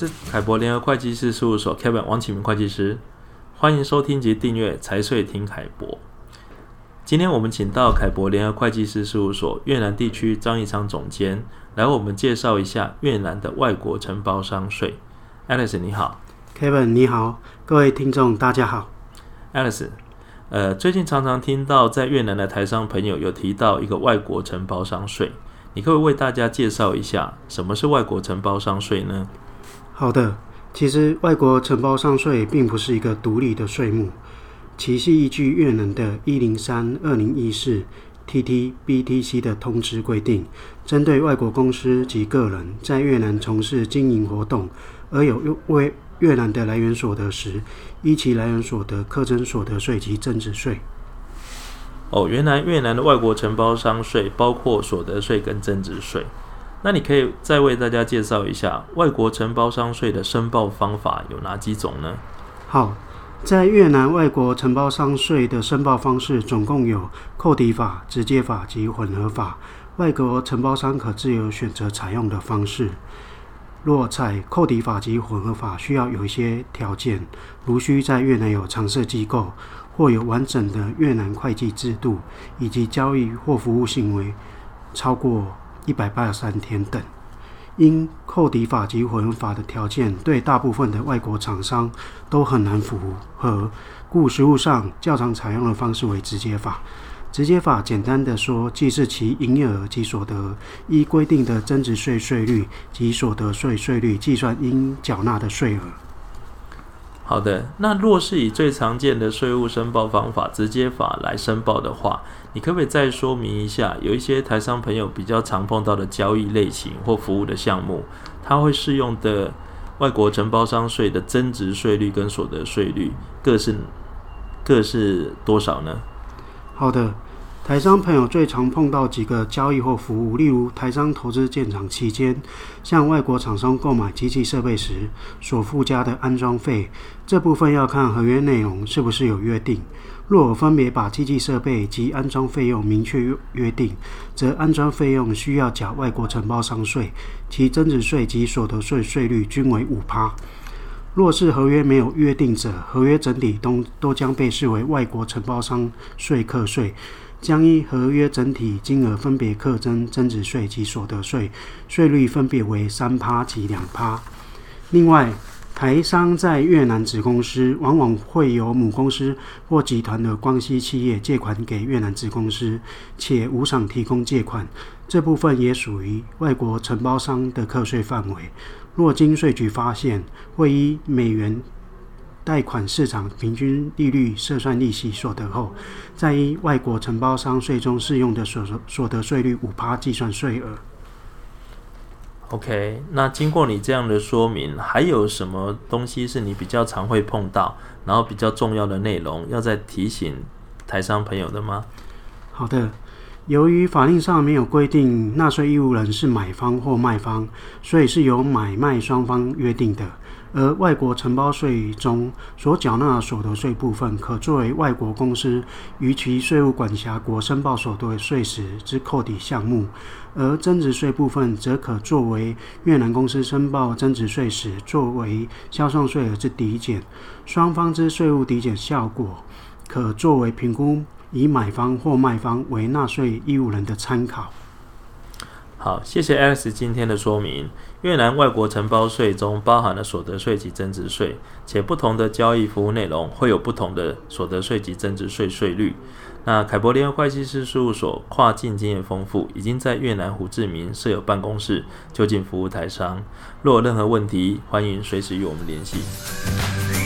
是凯博联合会计师事务所 Kevin 王启明会计师，欢迎收听及订阅财税听凯博。今天我们请到凯博联合会计师事务所越南地区张义昌总监来为我们介绍一下越南的外国承包商税。Alice 你好，Kevin 你好，各位听众大家好。Alice，呃，最近常常听到在越南的台商朋友有提到一个外国承包商税。你可以为大家介绍一下什么是外国承包商税呢？好的，其实外国承包商税并不是一个独立的税目，其系依据越南的一零三二零一四 TTBTC 的通知规定，针对外国公司及个人在越南从事经营活动而有为越南的来源所得时，依其来源所得课征所得税及增值税。哦，原来越南的外国承包商税包括所得税跟增值税。那你可以再为大家介绍一下外国承包商税的申报方法有哪几种呢？好，在越南外国承包商税的申报方式总共有扣抵法、直接法及混合法。外国承包商可自由选择采用的方式。若采扣抵法及混合法，需要有一些条件，如需在越南有常设机构。或有完整的越南会计制度，以及交易或服务行为超过一百八十三天等，因扣抵法及混合法的条件对大部分的外国厂商都很难符合，故实务上较常采用的方式为直接法。直接法简单的说，即是其营业额及所得依规定的增值税税率及所得税税率计算应缴纳的税额。好的，那若是以最常见的税务申报方法直接法来申报的话，你可不可以再说明一下，有一些台商朋友比较常碰到的交易类型或服务的项目，它会适用的外国承包商税的增值税率跟所得税率各是各是多少呢？好的。台商朋友最常碰到几个交易或服务，例如台商投资建厂期间，向外国厂商购买机器设备时所附加的安装费，这部分要看合约内容是不是有约定。若分别把机器设备及安装费用明确约定，则安装费用需要缴外国承包商税，其增值税及所得税税率均为五趴。若是合约没有约定者，合约整体都都将被视为外国承包商税课税。将依合约整体金额分别课征增值税及所得税，税率分别为三趴及两趴。另外，台商在越南子公司往往会由母公司或集团的关系企业借款给越南子公司，且无偿提供借款，这部分也属于外国承包商的课税范围。若经税局发现，会依美元。贷款市场平均利率设算利息所得后，再依外国承包商税中适用的所所得税率五趴计算税额。OK，那经过你这样的说明，还有什么东西是你比较常会碰到，然后比较重要的内容要再提醒台商朋友的吗？好的，由于法令上没有规定纳税义务人是买方或卖方，所以是由买卖双方约定的。而外国承包税中所缴纳所得税部分，可作为外国公司于其税务管辖国申报所得税时之扣抵项目；而增值税部分，则可作为越南公司申报增值税时作为销售税额之抵减。双方之税务抵减效果，可作为评估以买方或卖方为纳税义务人的参考。好，谢谢 Alex 今天的说明。越南外国承包税中包含了所得税及增值税，且不同的交易服务内容会有不同的所得税及增值税税率。那凯博联合会计师事务所跨境经验丰富，已经在越南胡志明设有办公室，就近服务台商。若有任何问题，欢迎随时与我们联系。